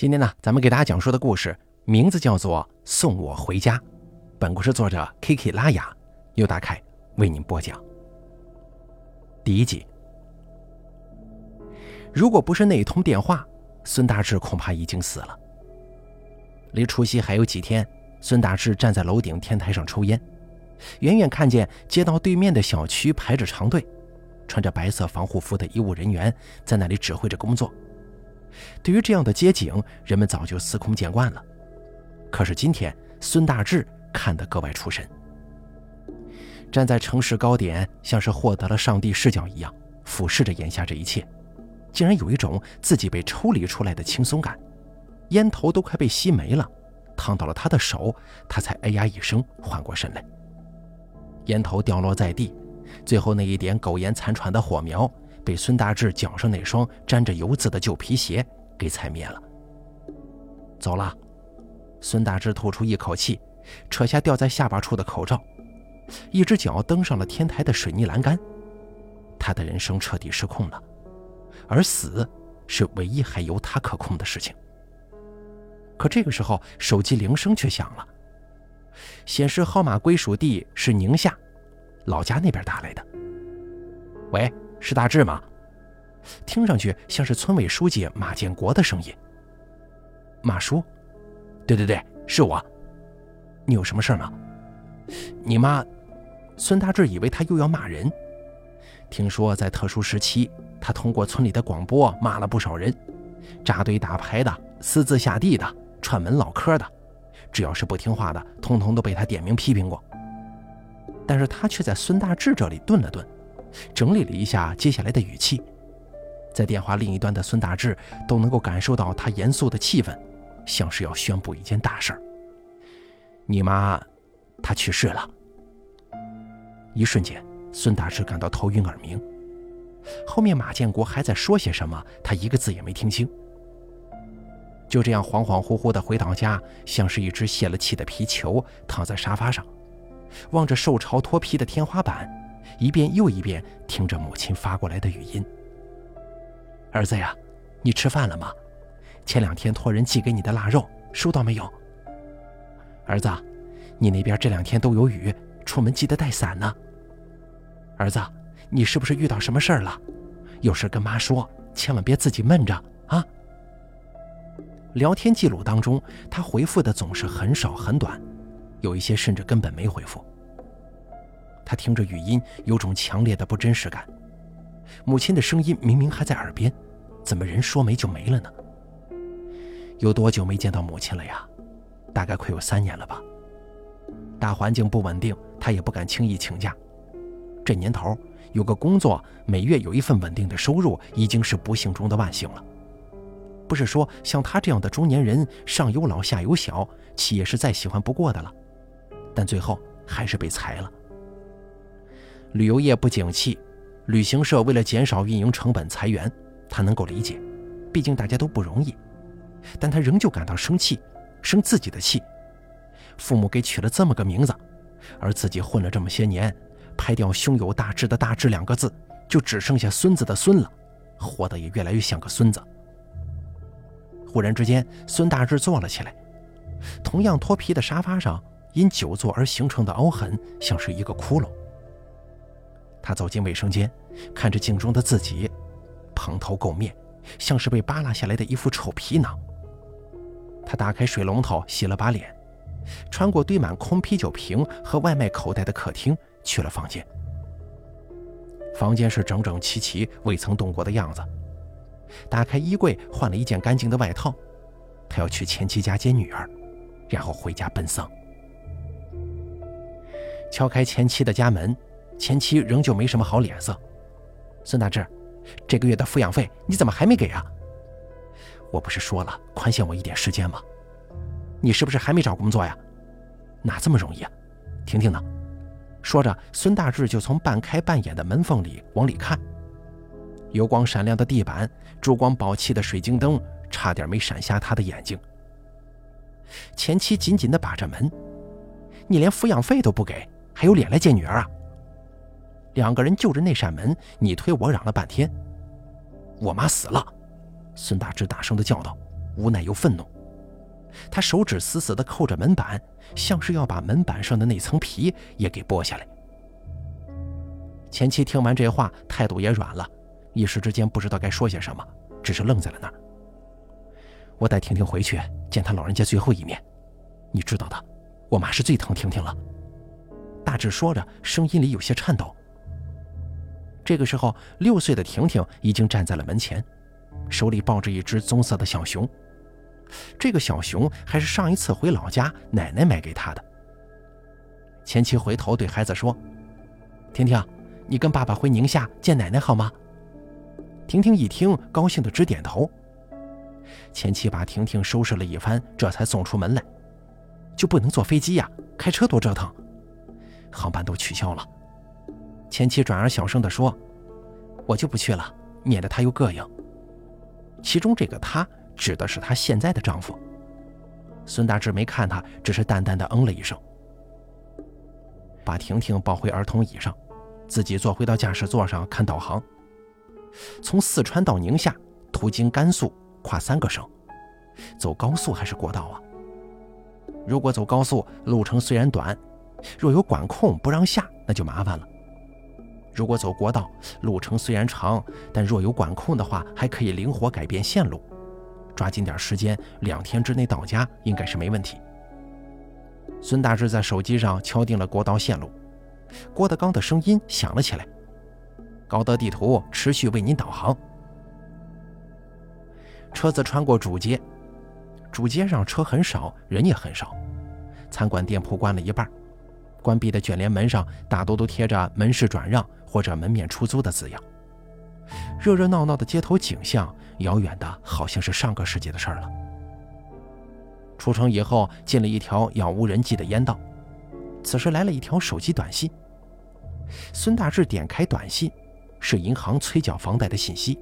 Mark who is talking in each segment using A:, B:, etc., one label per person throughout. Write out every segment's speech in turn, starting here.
A: 今天呢，咱们给大家讲述的故事名字叫做《送我回家》。本故事作者 K K 拉雅由大凯为您播讲。第一集，如果不是那一通电话，孙大志恐怕已经死了。离除夕还有几天，孙大志站在楼顶天台上抽烟，远远看见街道对面的小区排着长队，穿着白色防护服的医务人员在那里指挥着工作。对于这样的街景，人们早就司空见惯了。可是今天，孙大志看得格外出神。站在城市高点，像是获得了上帝视角一样，俯视着眼下这一切，竟然有一种自己被抽离出来的轻松感。烟头都快被吸没了，烫到了他的手，他才哎呀一声缓过神来。烟头掉落在地，最后那一点苟延残喘的火苗。被孙大志脚上那双沾着油渍的旧皮鞋给踩灭了。走了，孙大志吐出一口气，扯下掉在下巴处的口罩，一只脚登上了天台的水泥栏杆。他的人生彻底失控了，而死是唯一还由他可控的事情。可这个时候，手机铃声却响了，显示号码归属地是宁夏，老家那边打来的。喂。是大志吗？听上去像是村委书记马建国的声音。马叔，对对对，是我。你有什么事吗？你妈……孙大志以为他又要骂人。听说在特殊时期，他通过村里的广播骂了不少人，扎堆打牌的、私自下地的、串门唠嗑的，只要是不听话的，通通都被他点名批评过。但是他却在孙大志这里顿了顿。整理了一下接下来的语气，在电话另一端的孙大志都能够感受到他严肃的气氛，像是要宣布一件大事儿。你妈，她去世了。一瞬间，孙大志感到头晕耳鸣。后面马建国还在说些什么，他一个字也没听清。就这样恍恍惚惚地回到家，像是一只泄了气的皮球，躺在沙发上，望着受潮脱皮的天花板。一遍又一遍听着母亲发过来的语音：“儿子呀，你吃饭了吗？前两天托人寄给你的腊肉收到没有？儿子，你那边这两天都有雨，出门记得带伞呢。儿子，你是不是遇到什么事儿了？有事跟妈说，千万别自己闷着啊。”聊天记录当中，他回复的总是很少很短，有一些甚至根本没回复。他听着语音，有种强烈的不真实感。母亲的声音明明还在耳边，怎么人说没就没了呢？有多久没见到母亲了呀？大概快有三年了吧。大环境不稳定，他也不敢轻易请假。这年头有个工作，每月有一份稳定的收入，已经是不幸中的万幸了。不是说像他这样的中年人，上有老下有小，企业是再喜欢不过的了。但最后还是被裁了。旅游业不景气，旅行社为了减少运营成本裁员，他能够理解，毕竟大家都不容易。但他仍旧感到生气，生自己的气。父母给取了这么个名字，而自己混了这么些年，拍掉“胸有大志”的“大志”两个字，就只剩下“孙子”的“孙”了，活得也越来越像个孙子。忽然之间，孙大志坐了起来，同样脱皮的沙发上，因久坐而形成的凹痕，像是一个窟窿。他走进卫生间，看着镜中的自己，蓬头垢面，像是被扒拉下来的一副臭皮囊。他打开水龙头洗了把脸，穿过堆满空啤酒瓶和外卖口袋的客厅，去了房间。房间是整整齐齐、未曾动过的样子。打开衣柜，换了一件干净的外套。他要去前妻家接女儿，然后回家奔丧。敲开前妻的家门。前妻仍旧没什么好脸色。孙大志，这个月的抚养费你怎么还没给啊？我不是说了宽限我一点时间吗？你是不是还没找工作呀？哪这么容易啊？婷婷呢。说着，孙大志就从半开半掩的门缝里往里看。油光闪亮的地板，珠光宝气的水晶灯，差点没闪瞎他的眼睛。前妻紧紧地把着门：“你连抚养费都不给，还有脸来见女儿啊？”两个人就着那扇门，你推我嚷了半天。我妈死了，孙大志大声的叫道：“无奈又愤怒。他手指死死地扣着门板，像是要把门板上的那层皮也给剥下来。前妻听完这话，态度也软了，一时之间不知道该说些什么，只是愣在了那儿。我带婷婷回去见她老人家最后一面，你知道的，我妈是最疼婷婷了。大志说着，声音里有些颤抖。这个时候，六岁的婷婷已经站在了门前，手里抱着一只棕色的小熊。这个小熊还是上一次回老家奶奶买给她的。前妻回头对孩子说：“婷婷。”你跟爸爸回宁夏见奶奶好吗？婷婷一听，高兴的直点头。前妻把婷婷收拾了一番，这才送出门来。就不能坐飞机呀？开车多折腾，航班都取消了。前妻转而小声地说：“我就不去了，免得他又膈应。”其中这个“他”指的是她现在的丈夫。孙大志没看他，只是淡淡的嗯了一声，把婷婷抱回儿童椅上。自己坐回到驾驶座上看导航。从四川到宁夏，途经甘肃，跨三个省，走高速还是国道啊？如果走高速，路程虽然短，若有管控不让下，那就麻烦了。如果走国道，路程虽然长，但若有管控的话，还可以灵活改变线路，抓紧点时间，两天之内到家应该是没问题。孙大志在手机上敲定了国道线路。郭德纲的声音响了起来：“高德地图持续为您导航。”车子穿过主街，主街上车很少，人也很少。餐馆店铺关了一半，关闭的卷帘门上大多都贴着“门市转让”或者“门面出租”的字样。热热闹闹的街头景象，遥远的好像是上个世纪的事儿了。出城以后，进了一条杳无人迹的烟道。此时来了一条手机短信。孙大志点开短信，是银行催缴房贷的信息，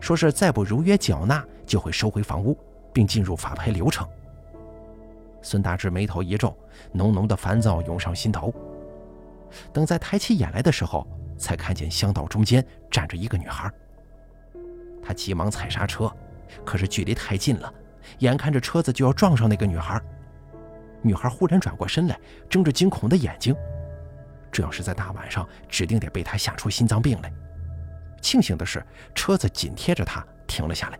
A: 说是再不如约缴纳就会收回房屋，并进入法拍流程。孙大志眉头一皱，浓浓的烦躁涌上心头。等再抬起眼来的时候，才看见乡道中间站着一个女孩。他急忙踩刹车，可是距离太近了，眼看着车子就要撞上那个女孩。女孩忽然转过身来，睁着惊恐的眼睛。这要是在大晚上，指定得被他吓出心脏病来。庆幸的是，车子紧贴着他停了下来。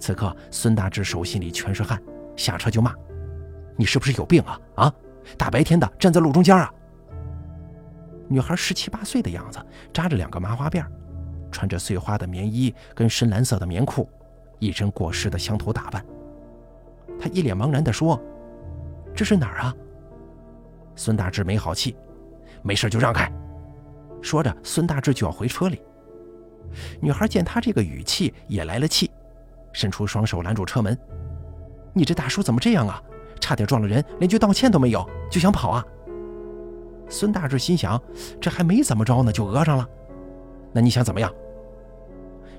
A: 此刻，孙大志手心里全是汗，下车就骂：“你是不是有病啊？啊，大白天的站在路中间啊！”女孩十七八岁的样子，扎着两个麻花辫，穿着碎花的棉衣跟深蓝色的棉裤，一身过时的乡土打扮。她一脸茫然地说：“这是哪儿啊？”孙大志没好气，没事就让开。说着，孙大志就要回车里。女孩见他这个语气，也来了气，伸出双手拦住车门：“你这大叔怎么这样啊？差点撞了人，连句道歉都没有，就想跑啊？”孙大志心想：这还没怎么着呢，就讹上了。那你想怎么样？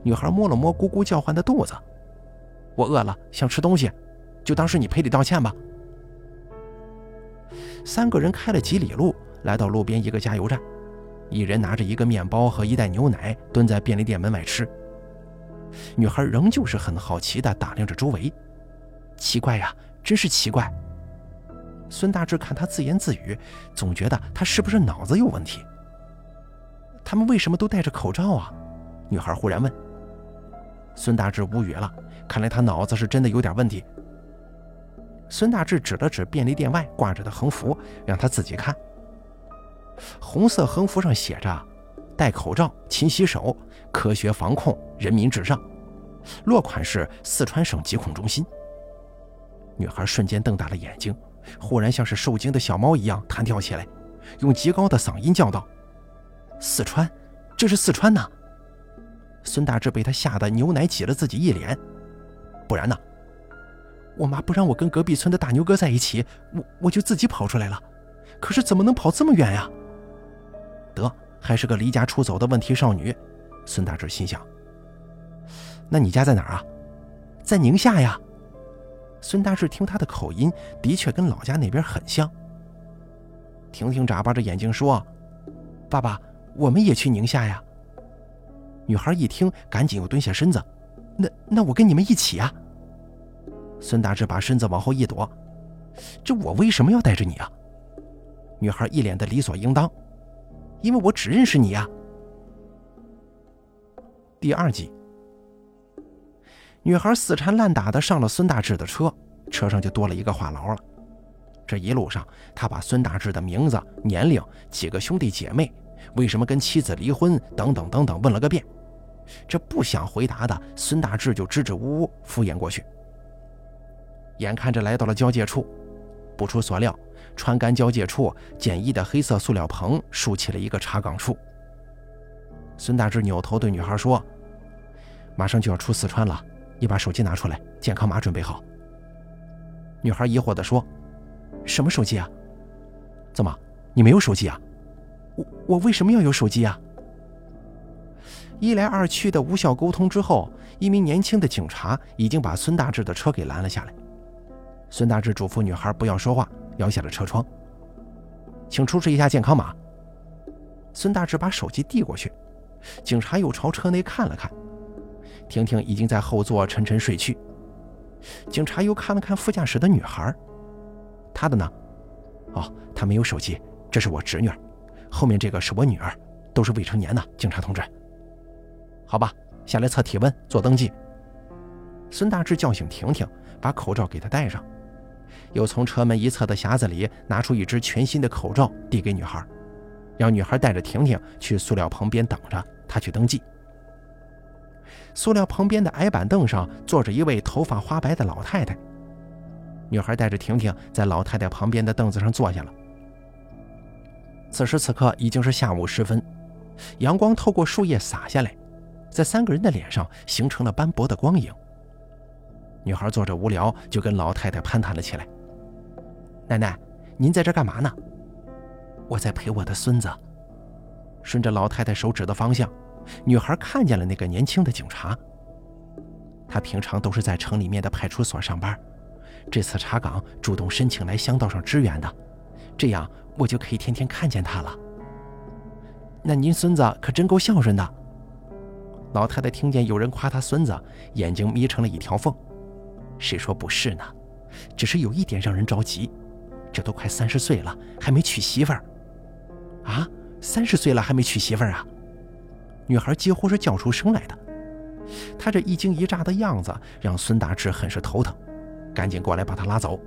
A: 女孩摸了摸咕咕叫唤的肚子：“我饿了，想吃东西，就当是你赔礼道歉吧。”三个人开了几里路，来到路边一个加油站，一人拿着一个面包和一袋牛奶，蹲在便利店门外吃。女孩仍旧是很好奇地打量着周围，奇怪呀，真是奇怪。孙大志看他自言自语，总觉得他是不是脑子有问题。他们为什么都戴着口罩啊？女孩忽然问。孙大志无语了，看来他脑子是真的有点问题。孙大志指了指便利店外挂着的横幅，让他自己看。红色横幅上写着：“戴口罩，勤洗手，科学防控，人民至上。”落款是四川省疾控中心。女孩瞬间瞪大了眼睛，忽然像是受惊的小猫一样弹跳起来，用极高的嗓音叫道：“四川，这是四川呐！”孙大志被他吓得牛奶挤了自己一脸，不然呢？我妈不让我跟隔壁村的大牛哥在一起，我我就自己跑出来了。可是怎么能跑这么远呀？得，还是个离家出走的问题少女。孙大志心想。那你家在哪儿啊？在宁夏呀。孙大志听他的口音，的确跟老家那边很像。婷婷眨巴着眼睛说：“爸爸，我们也去宁夏呀。”女孩一听，赶紧又蹲下身子：“那那我跟你们一起啊。”孙大志把身子往后一躲：“这我为什么要带着你啊？”女孩一脸的理所应当：“因为我只认识你呀。”第二集，女孩死缠烂打的上了孙大志的车，车上就多了一个话痨了。这一路上，他把孙大志的名字、年龄、几个兄弟姐妹、为什么跟妻子离婚等等等等问了个遍。这不想回答的孙大志就支支吾吾敷衍过去。眼看着来到了交界处，不出所料，川干交界处简易的黑色塑料棚竖起了一个查岗处。孙大志扭头对女孩说：“马上就要出四川了，你把手机拿出来，健康码准备好。”女孩疑惑地说：“什么手机啊？怎么，你没有手机啊？我我为什么要有手机啊？”一来二去的无效沟通之后，一名年轻的警察已经把孙大志的车给拦了下来。孙大志嘱咐女孩不要说话，摇下了车窗，请出示一下健康码。孙大志把手机递过去，警察又朝车内看了看，婷婷已经在后座沉沉睡去。警察又看了看副驾驶的女孩，她的呢？哦，她没有手机，这是我侄女，后面这个是我女儿，都是未成年的。警察同志。好吧，下来测体温，做登记。孙大志叫醒婷婷，把口罩给她戴上，又从车门一侧的匣子里拿出一只全新的口罩，递给女孩，让女孩带着婷婷去塑料棚边等着，他去登记。塑料旁边的矮板凳上坐着一位头发花白的老太太，女孩带着婷婷在老太太旁边的凳子上坐下了。此时此刻已经是下午时分，阳光透过树叶洒下来。在三个人的脸上形成了斑驳的光影。女孩坐着无聊，就跟老太太攀谈了起来。奶奶，您在这干嘛呢？我在陪我的孙子。顺着老太太手指的方向，女孩看见了那个年轻的警察。他平常都是在城里面的派出所上班，这次查岗主动申请来乡道上支援的，这样我就可以天天看见他了。那您孙子可真够孝顺的。老太太听见有人夸她孙子，眼睛眯成了一条缝。谁说不是呢？只是有一点让人着急，这都快三十岁了，还没娶媳妇儿。啊，三十岁了还没娶媳妇儿啊？女孩几乎是叫出声来的。她这一惊一乍的样子，让孙大志很是头疼，赶紧过来把她拉走。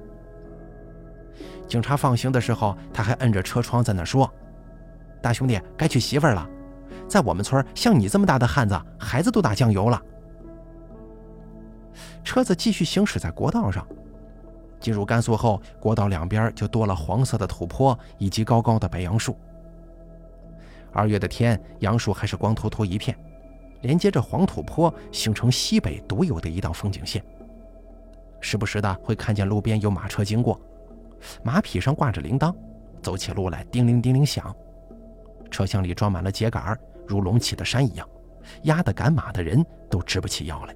A: 警察放行的时候，他还摁着车窗在那说：“大兄弟，该娶媳妇了。”在我们村，像你这么大的汉子，孩子都打酱油了。车子继续行驶在国道上，进入甘肃后，国道两边就多了黄色的土坡以及高高的白杨树。二月的天，杨树还是光秃秃一片，连接着黄土坡，形成西北独有的一道风景线。时不时的会看见路边有马车经过，马匹上挂着铃铛，走起路来叮铃叮铃响。车厢里装满了秸秆如隆起的山一样，压得赶马的人都直不起腰来。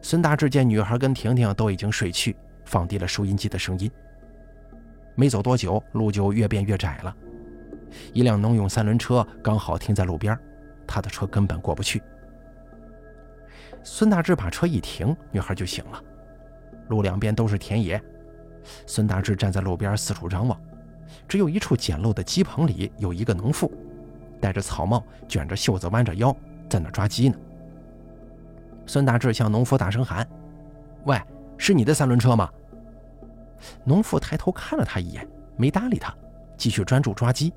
A: 孙大志见女孩跟婷婷都已经睡去，放低了收音机的声音。没走多久，路就越变越窄了。一辆农用三轮车刚好停在路边，他的车根本过不去。孙大志把车一停，女孩就醒了。路两边都是田野，孙大志站在路边四处张望，只有一处简陋的鸡棚里有一个农妇。戴着草帽，卷着袖子，弯着腰，在那抓鸡呢。孙大志向农夫大声喊：“喂，是你的三轮车吗？”农妇抬头看了他一眼，没搭理他，继续专注抓鸡。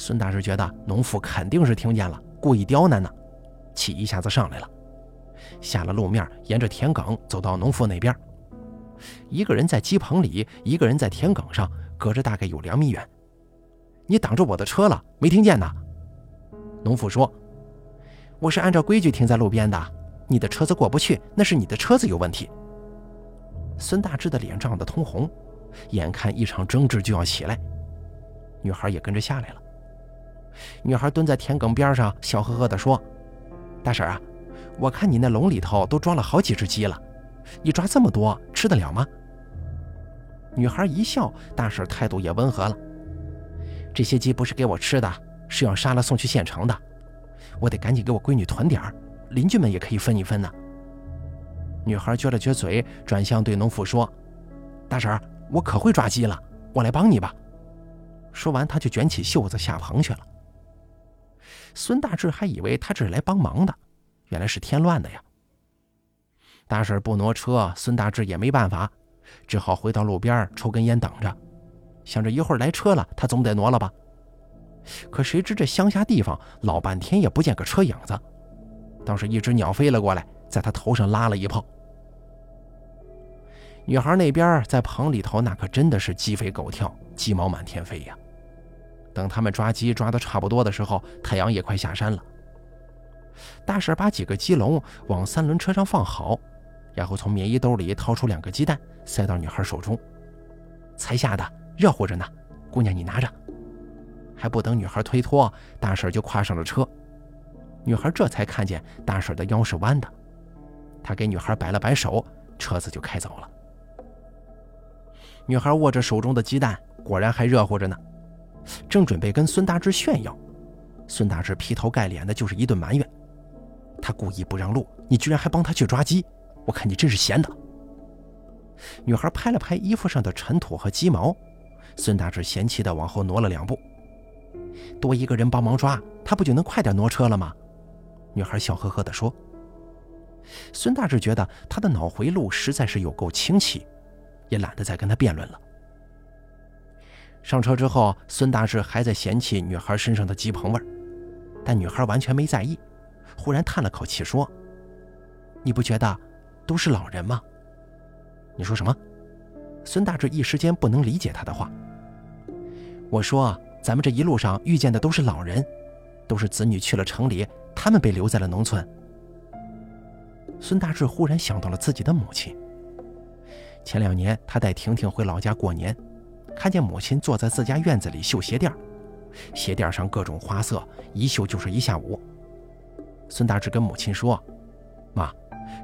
A: 孙大志觉得农妇肯定是听见了，故意刁难呢，气一下子上来了，下了路面，沿着田埂走到农妇那边。一个人在鸡棚里，一个人在田埂上，隔着大概有两米远。你挡着我的车了，没听见呢？农妇说：“我是按照规矩停在路边的，你的车子过不去，那是你的车子有问题。”孙大志的脸涨得通红，眼看一场争执就要起来，女孩也跟着下来了。女孩蹲在田埂边上，笑呵呵地说：“大婶啊，我看你那笼里头都装了好几只鸡了，你抓这么多，吃得了吗？”女孩一笑，大婶态度也温和了。这些鸡不是给我吃的，是要杀了送去县城的。我得赶紧给我闺女囤点儿，邻居们也可以分一分呢。女孩撅了撅嘴，转向对农妇说：“大婶，我可会抓鸡了，我来帮你吧。”说完，她就卷起袖子下棚去了。孙大志还以为他这是来帮忙的，原来是添乱的呀。大婶不挪车，孙大志也没办法，只好回到路边抽根烟等着，想着一会儿来车了，他总得挪了吧。可谁知这乡下地方老半天也不见个车影子，倒是一只鸟飞了过来，在他头上拉了一炮。女孩那边在棚里头，那可真的是鸡飞狗跳，鸡毛满天飞呀。等他们抓鸡抓的差不多的时候，太阳也快下山了。大婶把几个鸡笼往三轮车上放好，然后从棉衣兜里掏出两个鸡蛋，塞到女孩手中。才下的，热乎着呢，姑娘你拿着。还不等女孩推脱，大婶就跨上了车。女孩这才看见大婶的腰是弯的，她给女孩摆了摆手，车子就开走了。女孩握着手中的鸡蛋，果然还热乎着呢。正准备跟孙大志炫耀，孙大志劈头盖脸的就是一顿埋怨：“他故意不让路，你居然还帮他去抓鸡，我看你真是闲的。”女孩拍了拍衣服上的尘土和鸡毛，孙大志嫌弃的往后挪了两步：“多一个人帮忙抓，他不就能快点挪车了吗？”女孩笑呵呵地说。孙大志觉得他的脑回路实在是有够清奇，也懒得再跟他辩论了。上车之后，孙大志还在嫌弃女孩身上的鸡棚味儿，但女孩完全没在意，忽然叹了口气说：“你不觉得都是老人吗？”你说什么？孙大志一时间不能理解他的话。我说：“咱们这一路上遇见的都是老人，都是子女去了城里，他们被留在了农村。”孙大志忽然想到了自己的母亲。前两年，他带婷婷回老家过年。看见母亲坐在自家院子里绣鞋垫鞋垫上各种花色，一绣就是一下午。孙大志跟母亲说：“妈，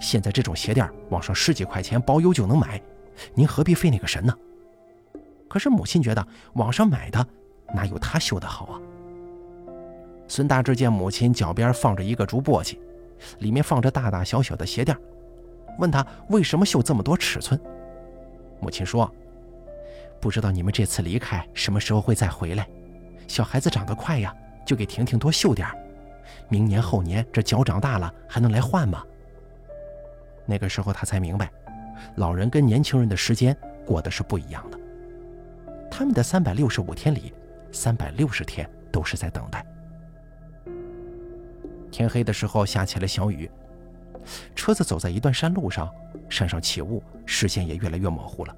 A: 现在这种鞋垫网上十几块钱包邮就能买，您何必费那个神呢？”可是母亲觉得网上买的哪有他绣的好啊？孙大志见母亲脚边放着一个竹簸箕，里面放着大大小小的鞋垫问他为什么绣这么多尺寸。母亲说。不知道你们这次离开什么时候会再回来？小孩子长得快呀，就给婷婷多绣点明年后年这脚长大了还能来换吗？那个时候他才明白，老人跟年轻人的时间过得是不一样的。他们的三百六十五天里，三百六十天都是在等待。天黑的时候下起了小雨，车子走在一段山路上，山上起雾，视线也越来越模糊了。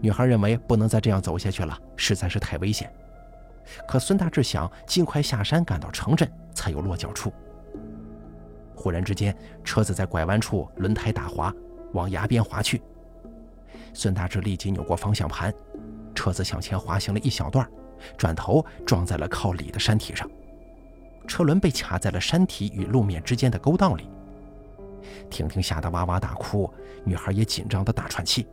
A: 女孩认为不能再这样走下去了，实在是太危险。可孙大志想尽快下山赶到城镇，才有落脚处。忽然之间，车子在拐弯处轮胎打滑，往崖边滑去。孙大志立即扭过方向盘，车子向前滑行了一小段，转头撞在了靠里的山体上，车轮被卡在了山体与路面之间的沟道里。婷婷吓得哇哇大哭，女孩也紧张的大喘气。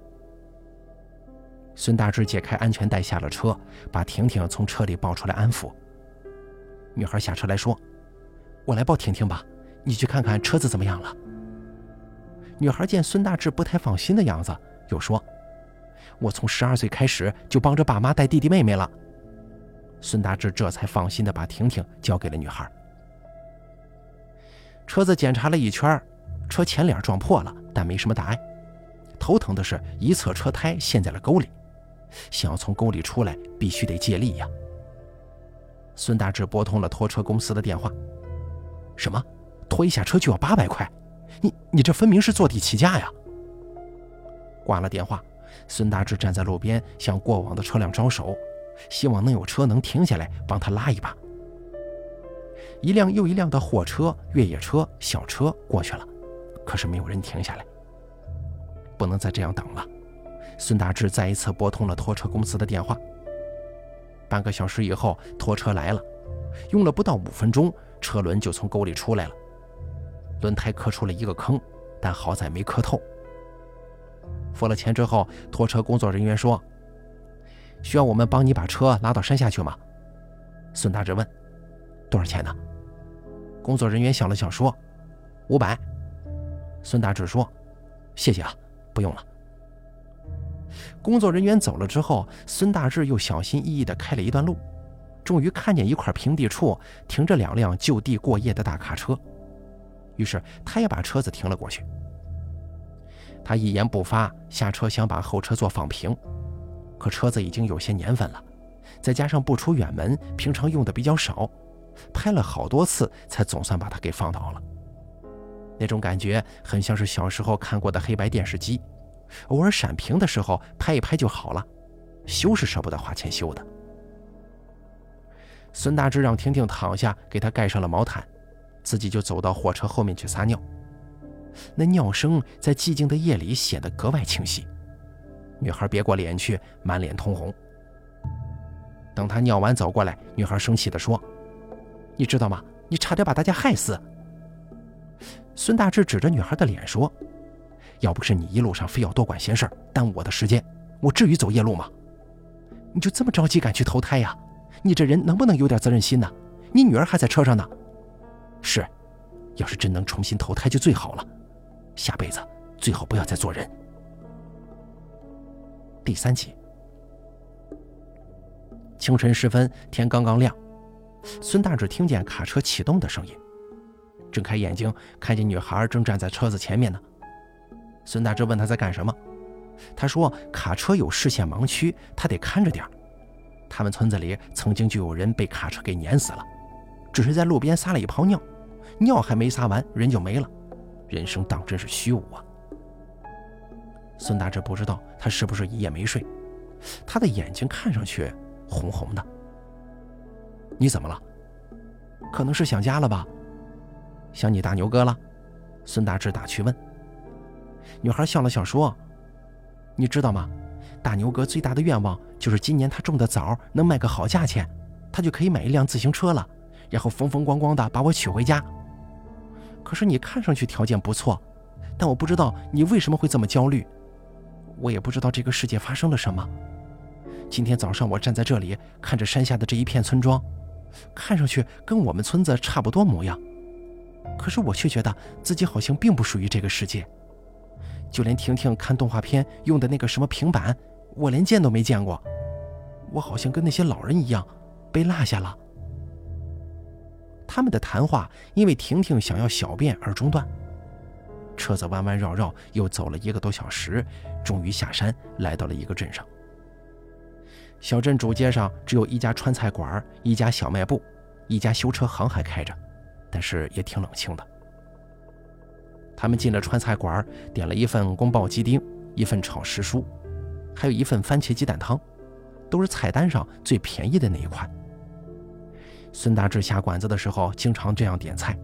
A: 孙大志解开安全带，下了车，把婷婷从车里抱出来安抚。女孩下车来说：“我来抱婷婷吧，你去看看车子怎么样了。”女孩见孙大志不太放心的样子，又说：“我从十二岁开始就帮着爸妈带弟弟妹妹了。”孙大志这才放心的把婷婷交给了女孩。车子检查了一圈，车前脸撞破了，但没什么大碍。头疼的是一侧车胎陷在了沟里。想要从沟里出来，必须得借力呀。孙大志拨通了拖车公司的电话。什么？拖一下车就要八百块？你你这分明是坐地起价呀！挂了电话，孙大志站在路边，向过往的车辆招手，希望能有车能停下来帮他拉一把。一辆又一辆的货车、越野车、小车过去了，可是没有人停下来。不能再这样等了。孙大志再一次拨通了拖车公司的电话。半个小时以后，拖车来了，用了不到五分钟，车轮就从沟里出来了。轮胎磕出了一个坑，但好在没磕透。付了钱之后，拖车工作人员说：“需要我们帮你把车拉到山下去吗？”孙大志问：“多少钱呢？”工作人员想了想说：“五百。”孙大志说：“谢谢啊，不用了。”工作人员走了之后，孙大志又小心翼翼地开了一段路，终于看见一块平地处停着两辆就地过夜的大卡车，于是他也把车子停了过去。他一言不发，下车想把后车座放平，可车子已经有些年份了，再加上不出远门，平常用的比较少，拍了好多次才总算把它给放倒了。那种感觉很像是小时候看过的黑白电视机。偶尔闪屏的时候拍一拍就好了，修是舍不得花钱修的。孙大志让婷婷躺下，给她盖上了毛毯，自己就走到货车后面去撒尿。那尿声在寂静的夜里显得格外清晰。女孩别过脸去，满脸通红。等她尿完走过来，女孩生气地说：“你知道吗？你差点把大家害死。”孙大志指着女孩的脸说。要不是你一路上非要多管闲事，耽误我的时间，我至于走夜路吗？你就这么着急赶去投胎呀？你这人能不能有点责任心呢？你女儿还在车上呢。是，要是真能重新投胎就最好了。下辈子最好不要再做人。第三集，清晨时分，天刚刚亮，孙大志听见卡车启动的声音，睁开眼睛，看见女孩正站在车子前面呢。孙大志问他在干什么，他说：“卡车有视线盲区，他得看着点儿他们村子里曾经就有人被卡车给碾死了，只是在路边撒了一泡尿，尿还没撒完，人就没了。人生当真是虚无啊！”孙大志不知道他是不是一夜没睡，他的眼睛看上去红红的。你怎么了？可能是想家了吧？想你大牛哥了？孙大志打趣问。女孩笑了笑说：“你知道吗？大牛哥最大的愿望就是今年他种的枣能卖个好价钱，他就可以买一辆自行车了，然后风风光光的把我娶回家。可是你看上去条件不错，但我不知道你为什么会这么焦虑。我也不知道这个世界发生了什么。今天早上我站在这里看着山下的这一片村庄，看上去跟我们村子差不多模样，可是我却觉得自己好像并不属于这个世界。”就连婷婷看动画片用的那个什么平板，我连见都没见过。我好像跟那些老人一样，被落下了。他们的谈话因为婷婷想要小便而中断。车子弯弯绕绕，又走了一个多小时，终于下山，来到了一个镇上。小镇主街上只有一家川菜馆、一家小卖部、一家修车行还开着，但是也挺冷清的。他们进了川菜馆，点了一份宫爆鸡丁，一份炒时蔬，还有一份番茄鸡蛋汤，都是菜单上最便宜的那一款。孙大志下馆子的时候经常这样点菜，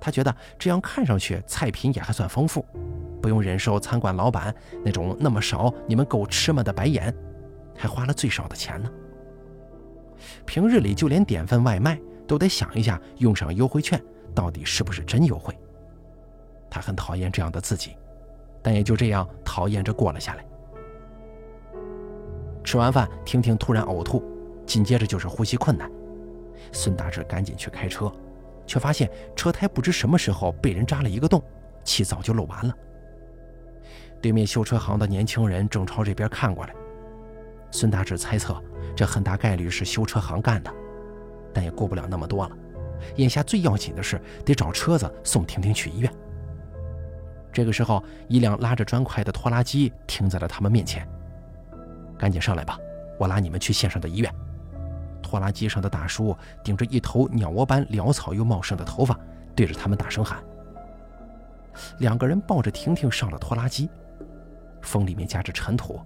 A: 他觉得这样看上去菜品也还算丰富，不用忍受餐馆老板那种那么少你们够吃吗的白眼，还花了最少的钱呢。平日里就连点份外卖都得想一下用上优惠券到底是不是真优惠。他很讨厌这样的自己，但也就这样讨厌着过了下来。吃完饭，婷婷突然呕吐，紧接着就是呼吸困难。孙大志赶紧去开车，却发现车胎不知什么时候被人扎了一个洞，气早就漏完了。对面修车行的年轻人正朝这边看过来，孙大志猜测这很大概率是修车行干的，但也顾不了那么多了。眼下最要紧的是得找车子送婷婷去医院。这个时候，一辆拉着砖块的拖拉机停在了他们面前。赶紧上来吧，我拉你们去县上的医院。拖拉机上的大叔顶着一头鸟窝般潦草又茂盛的头发，对着他们大声喊。两个人抱着婷婷上了拖拉机，风里面夹着尘土。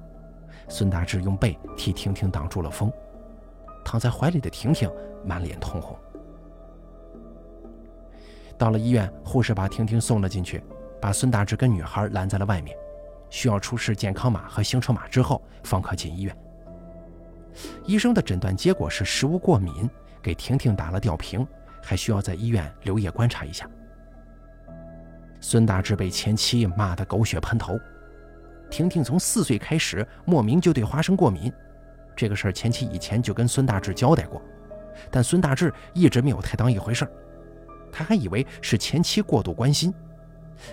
A: 孙大志用背替婷婷挡住了风，躺在怀里的婷婷满脸通红。到了医院，护士把婷婷送了进去。把孙大志跟女孩拦在了外面，需要出示健康码和行车码之后，方可进医院。医生的诊断结果是食物过敏，给婷婷打了吊瓶，还需要在医院留夜观察一下。孙大志被前妻骂得狗血喷头，婷婷从四岁开始莫名就对花生过敏，这个事儿前妻以前就跟孙大志交代过，但孙大志一直没有太当一回事儿，他还以为是前妻过度关心。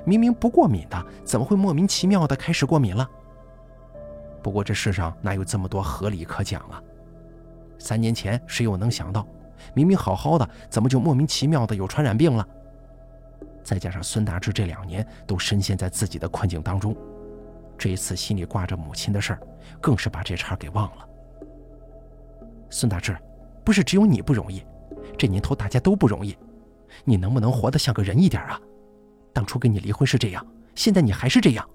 A: 明明不过敏的，怎么会莫名其妙的开始过敏了？不过这世上哪有这么多合理可讲啊？三年前谁又能想到，明明好好的，怎么就莫名其妙的有传染病了？再加上孙大志这两年都深陷在自己的困境当中，这一次心里挂着母亲的事儿，更是把这茬给忘了。孙大志，不是只有你不容易，这年头大家都不容易，你能不能活得像个人一点啊？当初跟你离婚是这样，现在你还是这样。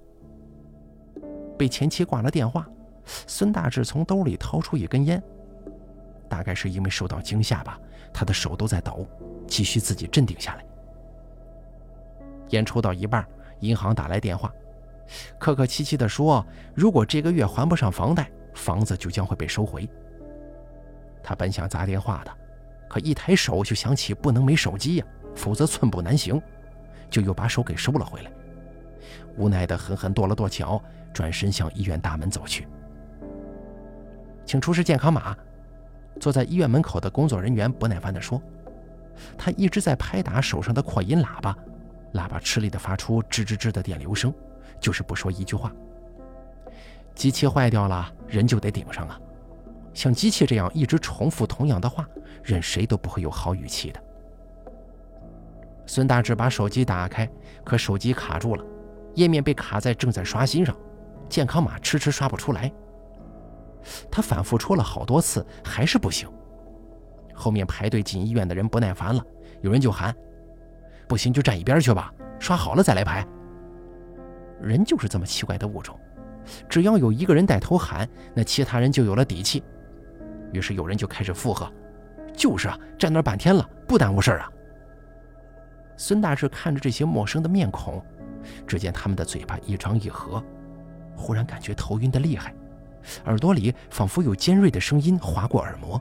A: 被前妻挂了电话，孙大志从兜里掏出一根烟，大概是因为受到惊吓吧，他的手都在抖，急需自己镇定下来。烟抽到一半，银行打来电话，客客气气地说：“如果这个月还不上房贷，房子就将会被收回。”他本想砸电话的，可一抬手就想起不能没手机呀，否则寸步难行。就又把手给收了回来，无奈的狠狠跺了跺脚，转身向医院大门走去。请出示健康码。坐在医院门口的工作人员不耐烦地说：“他一直在拍打手上的扩音喇叭，喇叭吃力地发出吱吱吱的电流声，就是不说一句话。机器坏掉了，人就得顶上啊！像机器这样一直重复同样的话，任谁都不会有好语气的。”孙大志把手机打开，可手机卡住了，页面被卡在正在刷新上，健康码迟迟刷不出来。他反复戳了好多次，还是不行。后面排队进医院的人不耐烦了，有人就喊：“不行就站一边去吧，刷好了再来排。”人就是这么奇怪的物种，只要有一个人带头喊，那其他人就有了底气。于是有人就开始附和：“就是啊，站那半天了，不耽误事儿啊。”孙大志看着这些陌生的面孔，只见他们的嘴巴一张一合，忽然感觉头晕的厉害，耳朵里仿佛有尖锐的声音划过耳膜，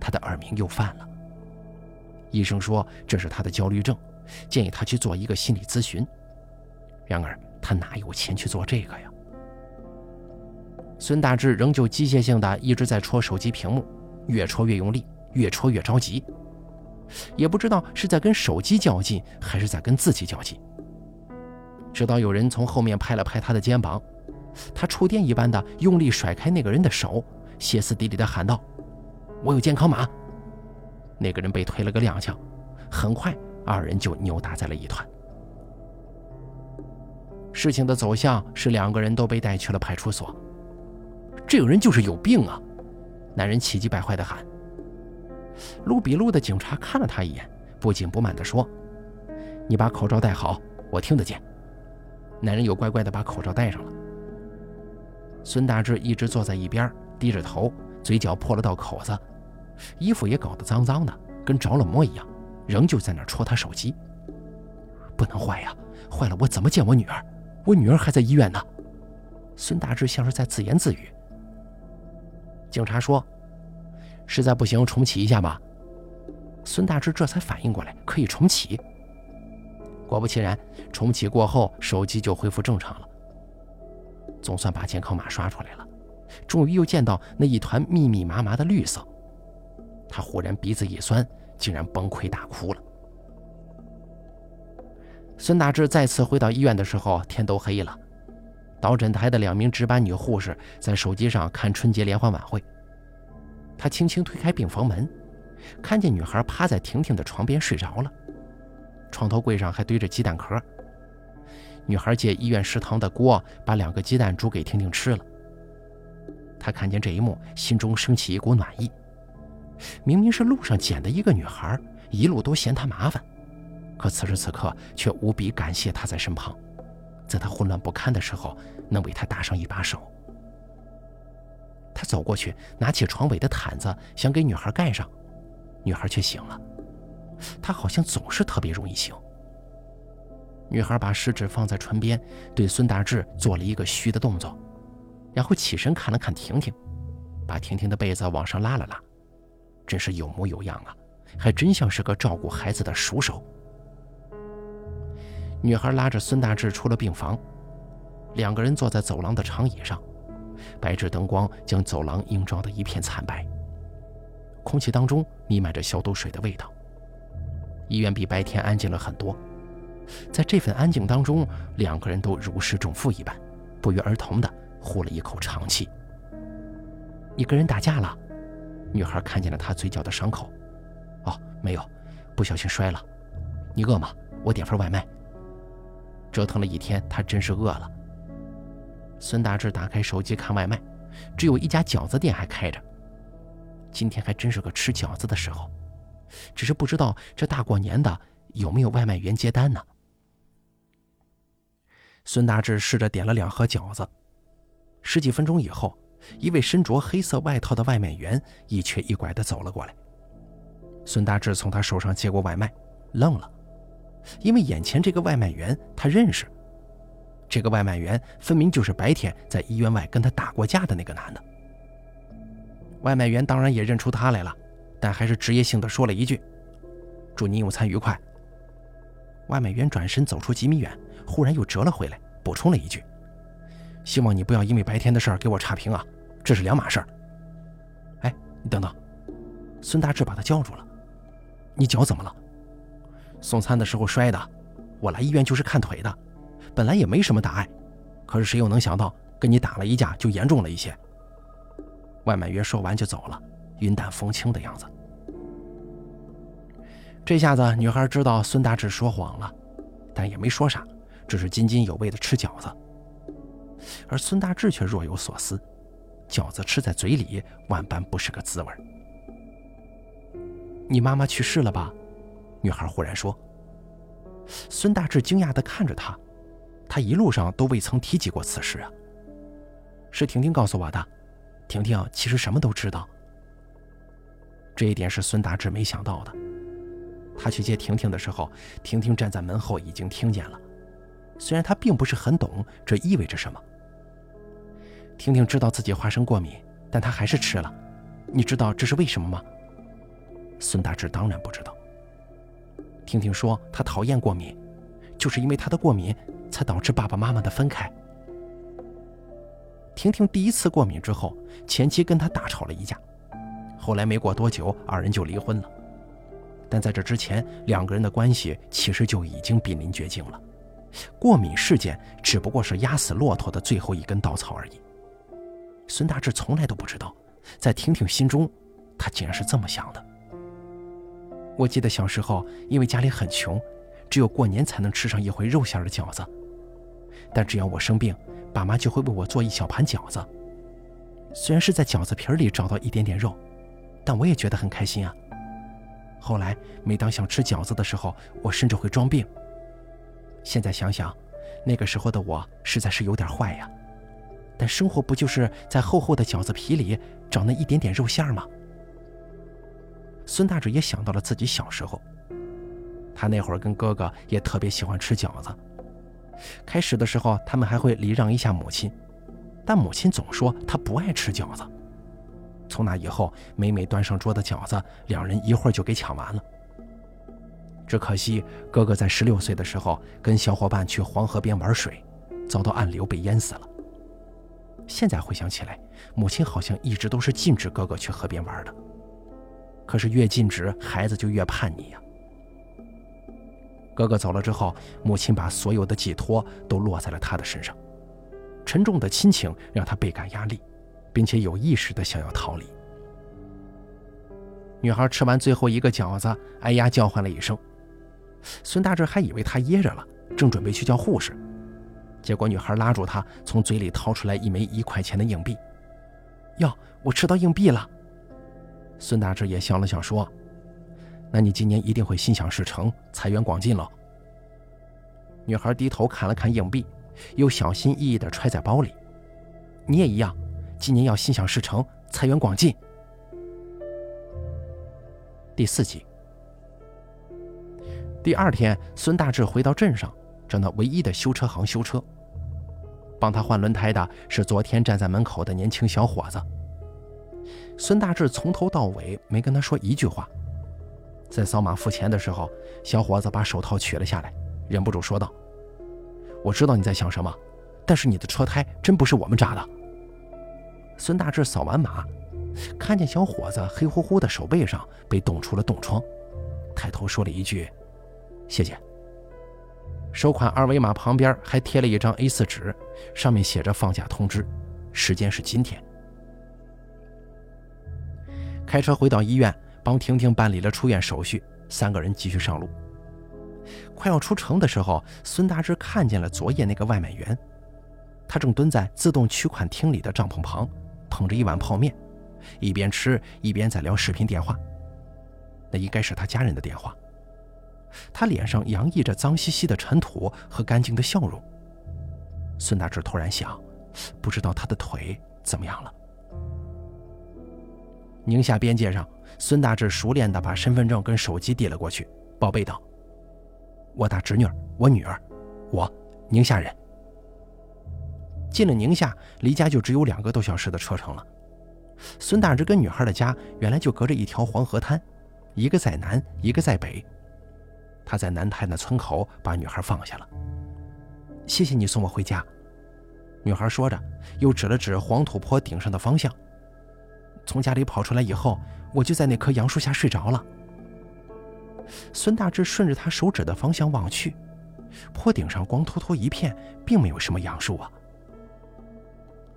A: 他的耳鸣又犯了。医生说这是他的焦虑症，建议他去做一个心理咨询。然而他哪有钱去做这个呀？孙大志仍旧机械性的一直在戳手机屏幕，越戳越用力，越戳越着急。也不知道是在跟手机较劲，还是在跟自己较劲。直到有人从后面拍了拍他的肩膀，他触电一般的用力甩开那个人的手，歇斯底里的喊道：“我有健康码！”那个人被推了个踉跄，很快二人就扭打在了一团。事情的走向是两个人都被带去了派出所。这个人就是有病啊！男人气急败坏的喊。录笔录的警察看了他一眼，不紧不慢地说：“你把口罩戴好，我听得见。”男人又乖乖地把口罩戴上了。孙大志一直坐在一边，低着头，嘴角破了道口子，衣服也搞得脏脏的，跟着了魔一样，仍旧在那戳他手机。不能坏呀，坏了我怎么见我女儿？我女儿还在医院呢。孙大志像是在自言自语。警察说。实在不行，重启一下吧。孙大志这才反应过来，可以重启。果不其然，重启过后，手机就恢复正常了。总算把健康码刷出来了，终于又见到那一团密密麻麻的绿色。他忽然鼻子一酸，竟然崩溃大哭了。孙大志再次回到医院的时候，天都黑了。导诊台的两名值班女护士在手机上看春节联欢晚会。他轻轻推开病房门，看见女孩趴在婷婷的床边睡着了，床头柜上还堆着鸡蛋壳。女孩借医院食堂的锅把两个鸡蛋煮给婷婷吃了。他看见这一幕，心中升起一股暖意。明明是路上捡的一个女孩，一路都嫌他麻烦，可此时此刻却无比感谢她在身旁，在他混乱不堪的时候能为他搭上一把手。他走过去，拿起床尾的毯子，想给女孩盖上，女孩却醒了。他好像总是特别容易醒。女孩把食指放在唇边，对孙大志做了一个嘘的动作，然后起身看了看婷婷，把婷婷的被子往上拉了拉，真是有模有样啊，还真像是个照顾孩子的熟手。女孩拉着孙大志出了病房，两个人坐在走廊的长椅上。白炽灯光将走廊映照得一片惨白，空气当中弥漫着消毒水的味道。医院比白天安静了很多，在这份安静当中，两个人都如释重负一般，不约而同的呼了一口长气。你跟人打架了？女孩看见了他嘴角的伤口。哦，没有，不小心摔了。你饿吗？我点份外卖。折腾了一天，他真是饿了。孙大志打开手机看外卖，只有一家饺子店还开着。今天还真是个吃饺子的时候，只是不知道这大过年的有没有外卖员接单呢？孙大志试着点了两盒饺子，十几分钟以后，一位身着黑色外套的外卖员一瘸一拐地走了过来。孙大志从他手上接过外卖，愣了，因为眼前这个外卖员他认识。这个外卖员分明就是白天在医院外跟他打过架的那个男的。外卖员当然也认出他来了，但还是职业性的说了一句：“祝您用餐愉快。”外卖员转身走出几米远，忽然又折了回来，补充了一句：“希望你不要因为白天的事儿给我差评啊，这是两码事儿。”哎，你等等，孙大志把他叫住了：“你脚怎么了？送餐的时候摔的。我来医院就是看腿的，本来也没什么大碍，可是谁又能想到跟你打了一架就严重了一些。”外卖员说完就走了，云淡风轻的样子。这下子女孩知道孙大志说谎了，但也没说啥，只是津津有味的吃饺子。而孙大志却若有所思，饺子吃在嘴里万般不是个滋味。你妈妈去世了吧？女孩忽然说。孙大志惊讶地看着她，他一路上都未曾提及过此事啊。是婷婷告诉我的。婷婷其实什么都知道，这一点是孙大志没想到的。他去接婷婷的时候，婷婷站在门后已经听见了。虽然他并不是很懂这意味着什么。婷婷知道自己花生过敏，但她还是吃了。你知道这是为什么吗？孙大志当然不知道。婷婷说她讨厌过敏，就是因为她的过敏才导致爸爸妈妈的分开。婷婷第一次过敏之后，前妻跟她大吵了一架，后来没过多久，二人就离婚了。但在这之前，两个人的关系其实就已经濒临绝境了。过敏事件只不过是压死骆驼的最后一根稻草而已。孙大志从来都不知道，在婷婷心中，他竟然是这么想的。我记得小时候，因为家里很穷，只有过年才能吃上一回肉馅的饺子，但只要我生病。爸妈就会为我做一小盘饺子，虽然是在饺子皮里找到一点点肉，但我也觉得很开心啊。后来每当想吃饺子的时候，我甚至会装病。现在想想，那个时候的我实在是有点坏呀。但生活不就是在厚厚的饺子皮里找那一点点肉馅吗？孙大志也想到了自己小时候，他那会儿跟哥哥也特别喜欢吃饺子。开始的时候，他们还会礼让一下母亲，但母亲总说她不爱吃饺子。从那以后，每每端上桌的饺子，两人一会儿就给抢完了。只可惜哥哥在十六岁的时候跟小伙伴去黄河边玩水，遭到暗流被淹死了。现在回想起来，母亲好像一直都是禁止哥哥去河边玩的。可是越禁止，孩子就越叛逆呀。哥哥走了之后，母亲把所有的寄托都落在了他的身上，沉重的亲情让他倍感压力，并且有意识的想要逃离。女孩吃完最后一个饺子，哎呀叫唤了一声，孙大志还以为她噎着了，正准备去叫护士，结果女孩拉住他，从嘴里掏出来一枚一块钱的硬币。哟，我吃到硬币了。孙大志也笑了笑说。那你今年一定会心想事成，财源广进了。女孩低头看了看硬币，又小心翼翼地揣在包里。你也一样，今年要心想事成，财源广进。第四集。第二天，孙大志回到镇上，找那唯一的修车行修车。帮他换轮胎的是昨天站在门口的年轻小伙子。孙大志从头到尾没跟他说一句话。在扫码付钱的时候，小伙子把手套取了下来，忍不住说道：“我知道你在想什么，但是你的车胎真不是我们扎的。”孙大志扫完码，看见小伙子黑乎乎的手背上被冻出了冻疮，抬头说了一句：“谢谢。”收款二维码旁边还贴了一张 A4 纸，上面写着放假通知，时间是今天。开车回到医院，帮婷婷办理了出院手续，三个人继续上路。快要出城的时候，孙大志看见了昨夜那个外卖员，他正蹲在自动取款厅里的帐篷旁，捧着一碗泡面，一边吃一边在聊视频电话。那应该是他家人的电话。他脸上洋溢着脏兮兮的尘土和干净的笑容。孙大志突然想，不知道他的腿怎么样了。宁夏边界上，孙大志熟练地把身份证跟手机递了过去，报备道：“我大侄女，我女儿，我宁夏人。”进了宁夏，离家就只有两个多小时的车程了。孙大志跟女孩的家原来就隔着一条黄河滩，一个在南，一个在北。他在南滩的村口把女孩放下了。谢谢你送我回家，女孩说着，又指了指黄土坡顶上的方向。从家里跑出来以后，我就在那棵杨树下睡着了。孙大志顺着他手指的方向望去，坡顶上光秃秃一片，并没有什么杨树啊。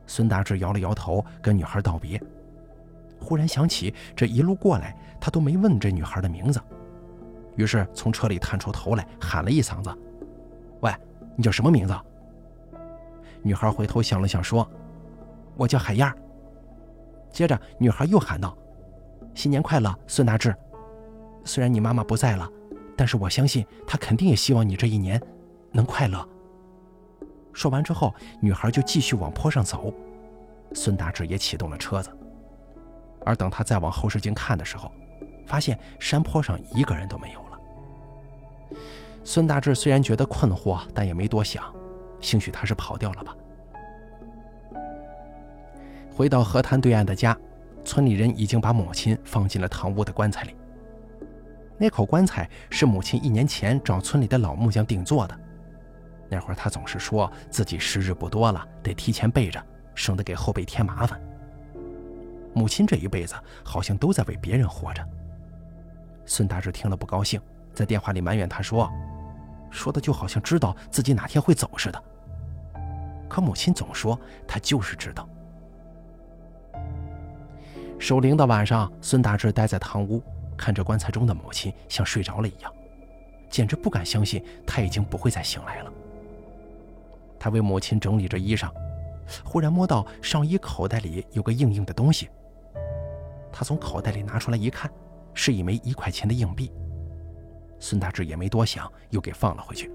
A: 孙大志摇了摇头，跟女孩道别。忽然想起这一路过来，他都没问这女孩的名字。于是从车里探出头来，喊了一嗓子：“喂，你叫什么名字？”女孩回头想了想，说：“我叫海燕。”接着，女孩又喊道：“新年快乐，孙大志！虽然你妈妈不在了，但是我相信她肯定也希望你这一年能快乐。”说完之后，女孩就继续往坡上走，孙大志也启动了车子。而等他再往后视镜看的时候，发现山坡上一个人都没有了。孙大志虽然觉得困惑，但也没多想，兴许他是跑掉了吧。回到河滩对岸的家，村里人已经把母亲放进了堂屋的棺材里。那口棺材是母亲一年前找村里的老木匠定做的。那会儿他总是说自己时日不多了，得提前备着，省得给后辈添麻烦。母亲这一辈子好像都在为别人活着。孙大志听了不高兴，在电话里埋怨他说：“说的就好像知道自己哪天会走似的。”可母亲总说他就是知道。守灵的晚上，孙大志待在堂屋，看着棺材中的母亲，像睡着了一样，简直不敢相信他已经不会再醒来了。他为母亲整理着衣裳，忽然摸到上衣口袋里有个硬硬的东西。他从口袋里拿出来一看。是一枚一块钱的硬币，孙大志也没多想，又给放了回去。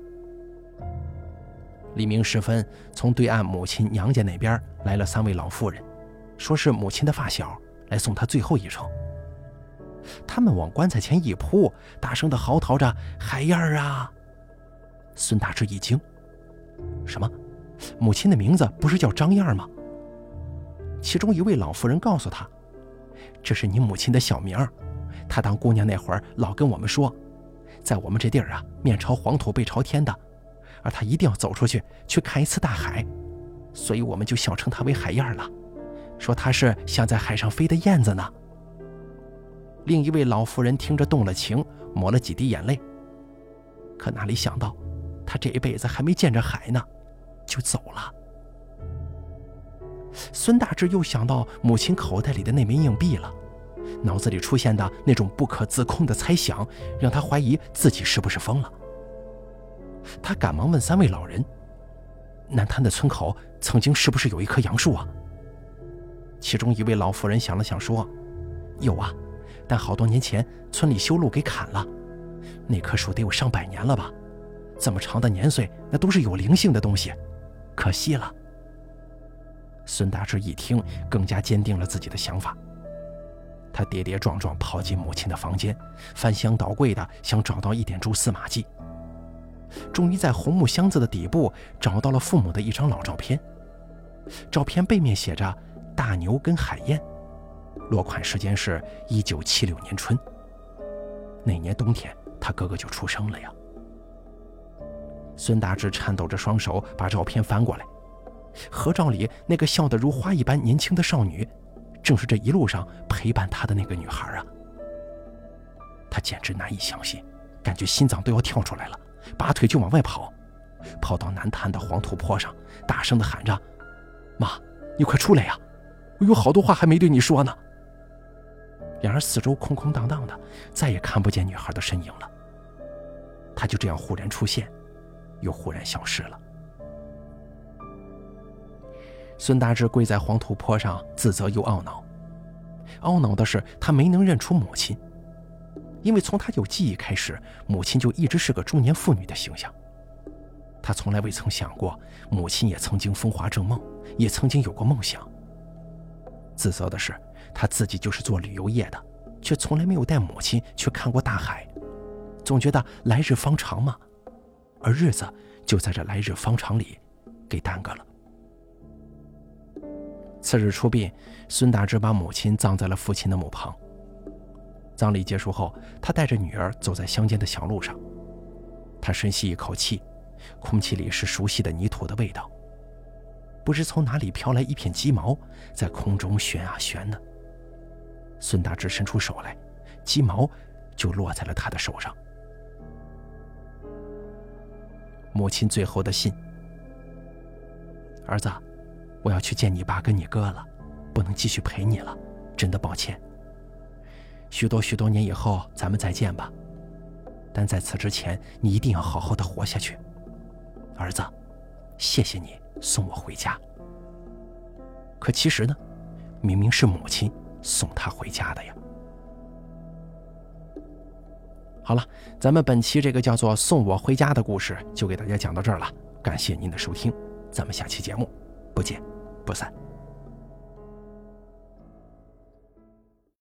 A: 黎明时分，从对岸母亲娘家那边来了三位老妇人，说是母亲的发小，来送她最后一程。他们往棺材前一扑，大声的嚎啕着：“海燕儿啊！”孙大志一惊：“什么？母亲的名字不是叫张燕儿吗？”其中一位老妇人告诉他：“这是你母亲的小名儿。”她当姑娘那会儿，老跟我们说，在我们这地儿啊，面朝黄土背朝天的，而她一定要走出去去看一次大海，所以我们就笑称她为海燕儿了，说他是像在海上飞的燕子呢。另一位老妇人听着动了情，抹了几滴眼泪。可哪里想到，她这一辈子还没见着海呢，就走了。孙大志又想到母亲口袋里的那枚硬币了。脑子里出现的那种不可自控的猜想，让他怀疑自己是不是疯了。他赶忙问三位老人：“南滩的村口曾经是不是有一棵杨树啊？”其中一位老妇人想了想说：“有啊，但好多年前村里修路给砍了，那棵树得有上百年了吧？这么长的年岁，那都是有灵性的东西，可惜了。”孙大志一听，更加坚定了自己的想法。他跌跌撞撞跑进母亲的房间，翻箱倒柜的想找到一点蛛丝马迹。终于在红木箱子的底部找到了父母的一张老照片，照片背面写着“大牛跟海燕”，落款时间是一九七六年春。那年冬天，他哥哥就出生了呀。孙大志颤抖着双手把照片翻过来，合照里那个笑得如花一般年轻的少女。正是这一路上陪伴他的那个女孩啊！他简直难以相信，感觉心脏都要跳出来了，拔腿就往外跑。跑到南滩的黄土坡上，大声地喊着：“妈，你快出来呀！我有好多话还没对你说呢。”然而四周空空荡荡的，再也看不见女孩的身影了。她就这样忽然出现，又忽然消失了。孙大志跪在黄土坡上，自责又懊恼。懊恼的是，他没能认出母亲，因为从他有记忆开始，母亲就一直是个中年妇女的形象。他从来未曾想过，母亲也曾经风华正茂，也曾经有过梦想。自责的是，他自己就是做旅游业的，却从来没有带母亲去看过大海，总觉得来日方长嘛，而日子就在这来日方长里，给耽搁了。次日出殡，孙大志把母亲葬在了父亲的墓旁。葬礼结束后，他带着女儿走在乡间的小路上，他深吸一口气，空气里是熟悉的泥土的味道。不知从哪里飘来一片鸡毛，在空中旋啊旋呢。孙大志伸出手来，鸡毛就落在了他的手上。母亲最后的信：儿子。我要去见你爸跟你哥了，不能继续陪你了，真的抱歉。许多许多年以后咱们再见吧，但在此之前你一定要好好的活下去，儿子，谢谢你送我回家。可其实呢，明明是母亲送他回家的呀。好了，咱们本期这个叫做“送我回家”的故事就给大家讲到这儿了，感谢您的收听，咱们下期节目。不见不散。